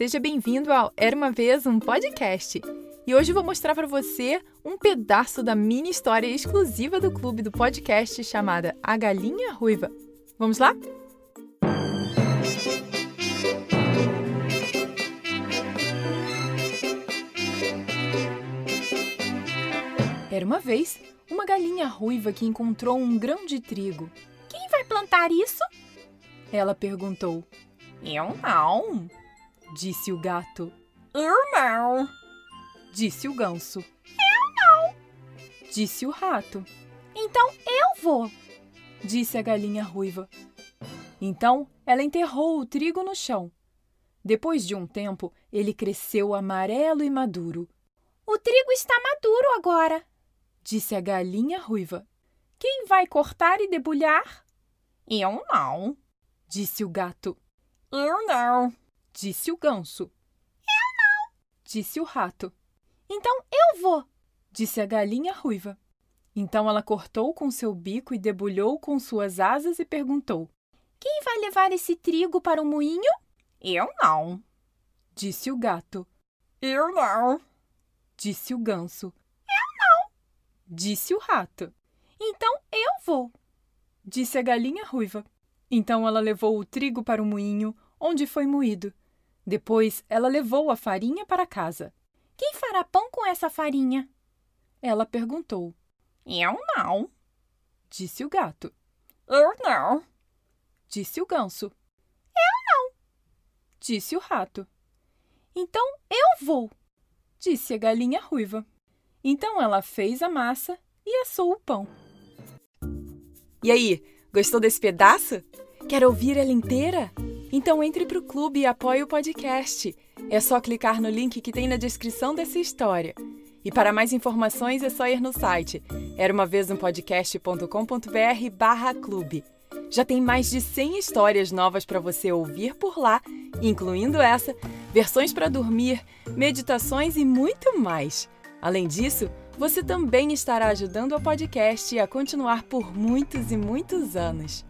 Seja bem-vindo ao Era uma vez um podcast. E hoje vou mostrar para você um pedaço da mini história exclusiva do clube do podcast chamada A Galinha Ruiva. Vamos lá? Era uma vez uma galinha ruiva que encontrou um grão de trigo. Quem vai plantar isso? Ela perguntou. Eu não, disse o gato. Eu não, disse o ganso. Eu não, disse o rato. Então eu vou, disse a galinha ruiva. Então ela enterrou o trigo no chão. Depois de um tempo, ele cresceu amarelo e maduro. O trigo está maduro agora, disse a galinha ruiva. Quem vai cortar e debulhar? Eu não, disse o gato. Eu não, disse o ganso. Eu não, disse o rato. Então eu vou, disse a galinha ruiva. Então ela cortou com seu bico e debulhou com suas asas e perguntou: Quem vai levar esse trigo para o moinho? Eu não, disse o gato. Eu não, disse o ganso. Eu não, disse o rato. Então eu vou, disse a galinha ruiva. Então ela levou o trigo para o moinho, onde foi moído. Depois ela levou a farinha para casa. Quem fará pão com essa farinha? Ela perguntou. Eu não, disse o gato. Eu não, disse o ganso. Eu não, disse o rato. Então eu vou, disse a galinha ruiva. Então ela fez a massa e assou o pão. E aí, gostou desse pedaço? Quer ouvir ela inteira? Então entre para o clube e apoie o podcast. É só clicar no link que tem na descrição dessa história. E para mais informações é só ir no site era uma vez um podcast.com.br barra clube. Já tem mais de 100 histórias novas para você ouvir por lá, incluindo essa, versões para dormir, meditações e muito mais. Além disso, você também estará ajudando o podcast a continuar por muitos e muitos anos.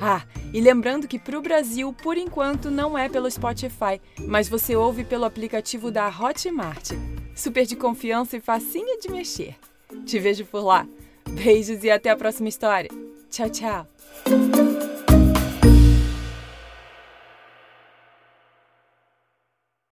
Ah, e lembrando que para o Brasil, por enquanto, não é pelo Spotify, mas você ouve pelo aplicativo da Hotmart. Super de confiança e facinho de mexer. Te vejo por lá. Beijos e até a próxima história. Tchau, tchau.